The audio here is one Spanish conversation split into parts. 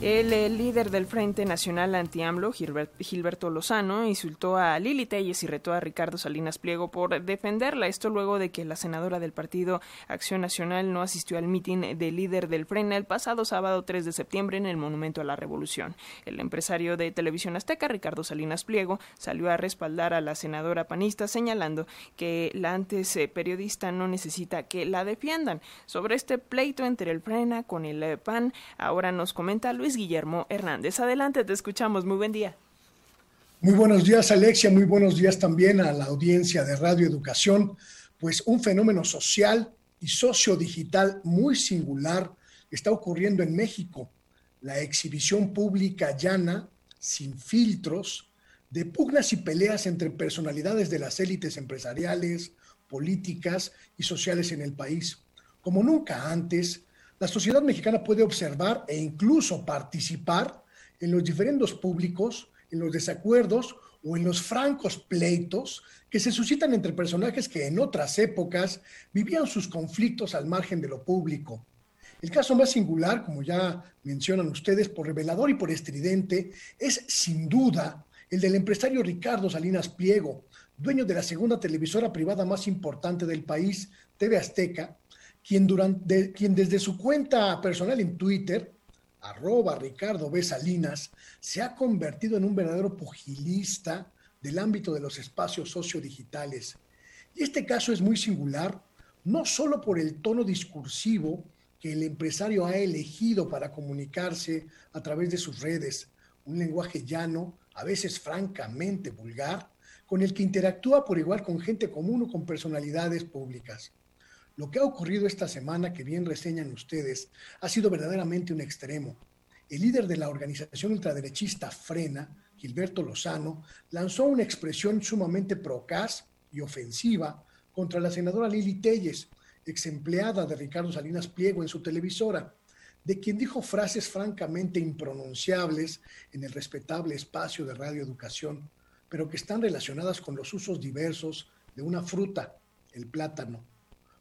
El, líder del Frente Nacional Anti-AMLO, Gilberto Lozano, insultó a Lili Telles y retó a Ricardo Salinas Pliego por defenderla. Esto luego de que la senadora del partido Acción Nacional no asistió al mitin del líder del Frente el pasado sábado 3 de septiembre en el Monumento a la Revolución. El empresario de Televisión Azteca, Ricardo Salinas Pliego, salió a respaldar a la senadora panista, señalando que la antes eh, periodista no necesita que la defiendan. Sobre este pleito entre el Frena con el eh, PAN, ahora nos comenta Luis Guillermo Hernández. Adelante, te escuchamos. Muy buen día. Muy buenos días, Alexia. Muy buenos días también a la audiencia de Radio Educación. Pues un fenómeno social y sociodigital muy singular está ocurriendo en México. La exhibición pública llana, sin filtros, de pugnas y peleas entre personalidades de las élites empresariales, políticas y sociales en el país. Como nunca antes, la sociedad mexicana puede observar e incluso participar en los diferendos públicos, en los desacuerdos o en los francos pleitos que se suscitan entre personajes que en otras épocas vivían sus conflictos al margen de lo público. El caso más singular, como ya mencionan ustedes, por revelador y por estridente, es sin duda el del empresario Ricardo Salinas Pliego, dueño de la segunda televisora privada más importante del país, TV Azteca, quien, desde su cuenta personal en Twitter, arroba Ricardo B. Se ha convertido en un verdadero pugilista del ámbito de los espacios sociodigitales. Y este caso es muy singular, no solo por el tono discursivo que el empresario ha elegido para comunicarse a través de sus redes, un lenguaje llano, a veces francamente vulgar, con el que interactúa por igual con gente común o con personalidades públicas. Lo que ha ocurrido esta semana, que bien reseñan ustedes, ha sido verdaderamente un extremo. El líder de la organización ultraderechista Frena, Gilberto Lozano, lanzó una expresión sumamente procaz y ofensiva contra la senadora Lili Telles, ex empleada de Ricardo Salinas Pliego en su televisora, de quien dijo frases francamente impronunciables en el respetable espacio de radioeducación, pero que están relacionadas con los usos diversos de una fruta, el plátano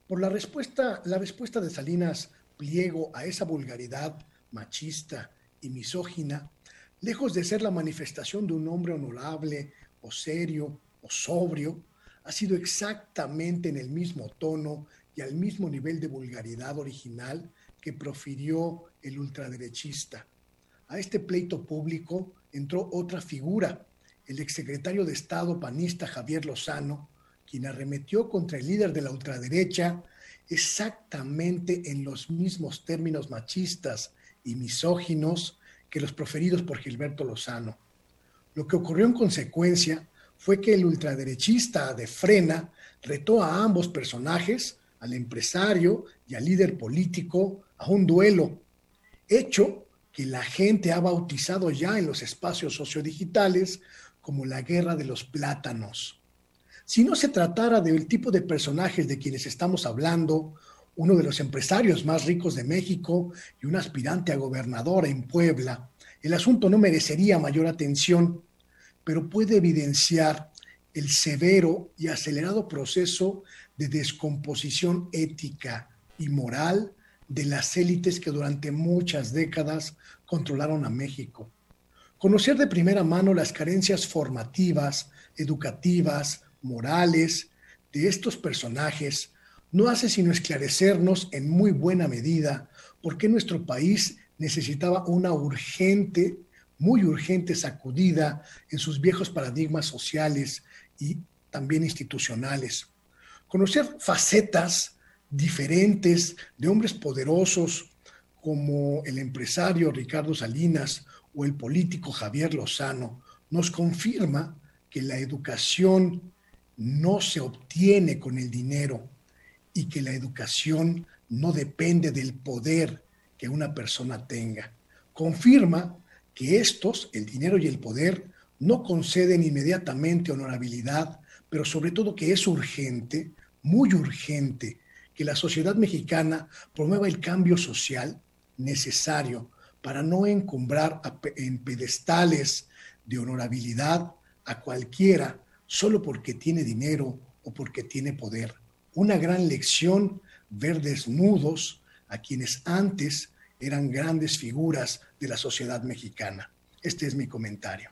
por la respuesta, la respuesta de Salinas Pliego a esa vulgaridad machista y misógina, lejos de ser la manifestación de un hombre honorable o serio o sobrio, ha sido exactamente en el mismo tono y al mismo nivel de vulgaridad original que profirió el ultraderechista. A este pleito público entró otra figura, el exsecretario de Estado panista Javier Lozano, quien arremetió contra el líder de la ultraderecha exactamente en los mismos términos machistas y misóginos que los proferidos por Gilberto Lozano. Lo que ocurrió en consecuencia fue que el ultraderechista de Frena retó a ambos personajes, al empresario y al líder político, a un duelo, hecho que la gente ha bautizado ya en los espacios sociodigitales como la guerra de los plátanos. Si no se tratara del tipo de personajes de quienes estamos hablando, uno de los empresarios más ricos de México y un aspirante a gobernador en Puebla, el asunto no merecería mayor atención, pero puede evidenciar el severo y acelerado proceso de descomposición ética y moral de las élites que durante muchas décadas controlaron a México. Conocer de primera mano las carencias formativas, educativas, morales de estos personajes no hace sino esclarecernos en muy buena medida por qué nuestro país necesitaba una urgente, muy urgente sacudida en sus viejos paradigmas sociales y también institucionales. Conocer facetas diferentes de hombres poderosos como el empresario Ricardo Salinas o el político Javier Lozano nos confirma que la educación no se obtiene con el dinero y que la educación no depende del poder que una persona tenga. Confirma que estos, el dinero y el poder, no conceden inmediatamente honorabilidad, pero sobre todo que es urgente, muy urgente, que la sociedad mexicana promueva el cambio social necesario para no encumbrar en pedestales de honorabilidad a cualquiera solo porque tiene dinero o porque tiene poder. Una gran lección ver desnudos a quienes antes eran grandes figuras de la sociedad mexicana. Este es mi comentario.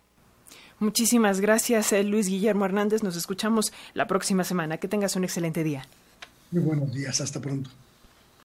Muchísimas gracias, eh, Luis Guillermo Hernández. Nos escuchamos la próxima semana. Que tengas un excelente día. Muy buenos días. Hasta pronto.